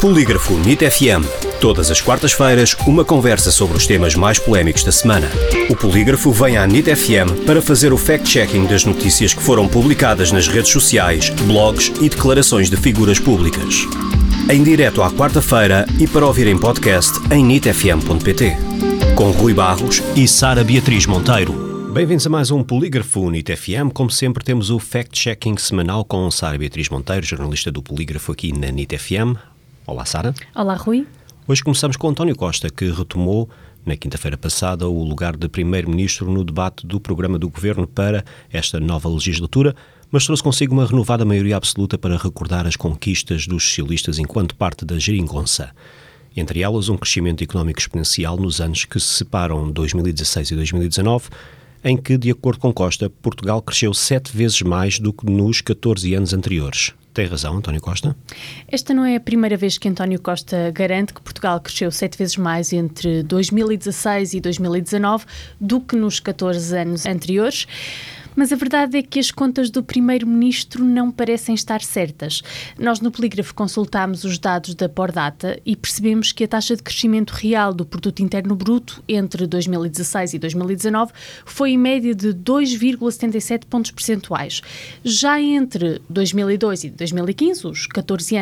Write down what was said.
Polígrafo NIT FM. Todas as quartas-feiras, uma conversa sobre os temas mais polémicos da semana. O Polígrafo vem à NIT FM para fazer o fact-checking das notícias que foram publicadas nas redes sociais, blogs e declarações de figuras públicas. Em direto à quarta-feira e para ouvir em podcast em nitfm.pt. Com Rui Barros e Sara Beatriz Monteiro. Bem-vindos a mais um Polígrafo NIT FM. Como sempre, temos o fact-checking semanal com Sara Beatriz Monteiro, jornalista do Polígrafo aqui na NIT FM. Olá, Sara. Olá, Rui. Hoje começamos com António Costa, que retomou na quinta-feira passada o lugar de primeiro-ministro no debate do programa do governo para esta nova legislatura, mas trouxe consigo uma renovada maioria absoluta para recordar as conquistas dos socialistas enquanto parte da geringonça. Entre elas, um crescimento económico exponencial nos anos que se separam 2016 e 2019, em que, de acordo com Costa, Portugal cresceu sete vezes mais do que nos 14 anos anteriores. Tem razão, António Costa? Esta não é a primeira vez que António Costa garante que Portugal cresceu sete vezes mais entre 2016 e 2019 do que nos 14 anos anteriores. Mas a verdade é que as contas do Primeiro-Ministro não parecem estar certas. Nós, no Polígrafo, consultámos os dados da Pordata e percebemos que a taxa de crescimento real do Produto Interno Bruto entre 2016 e 2019 foi em média de 2,77 pontos percentuais. Já entre 2002 e 2015, os 14 anos,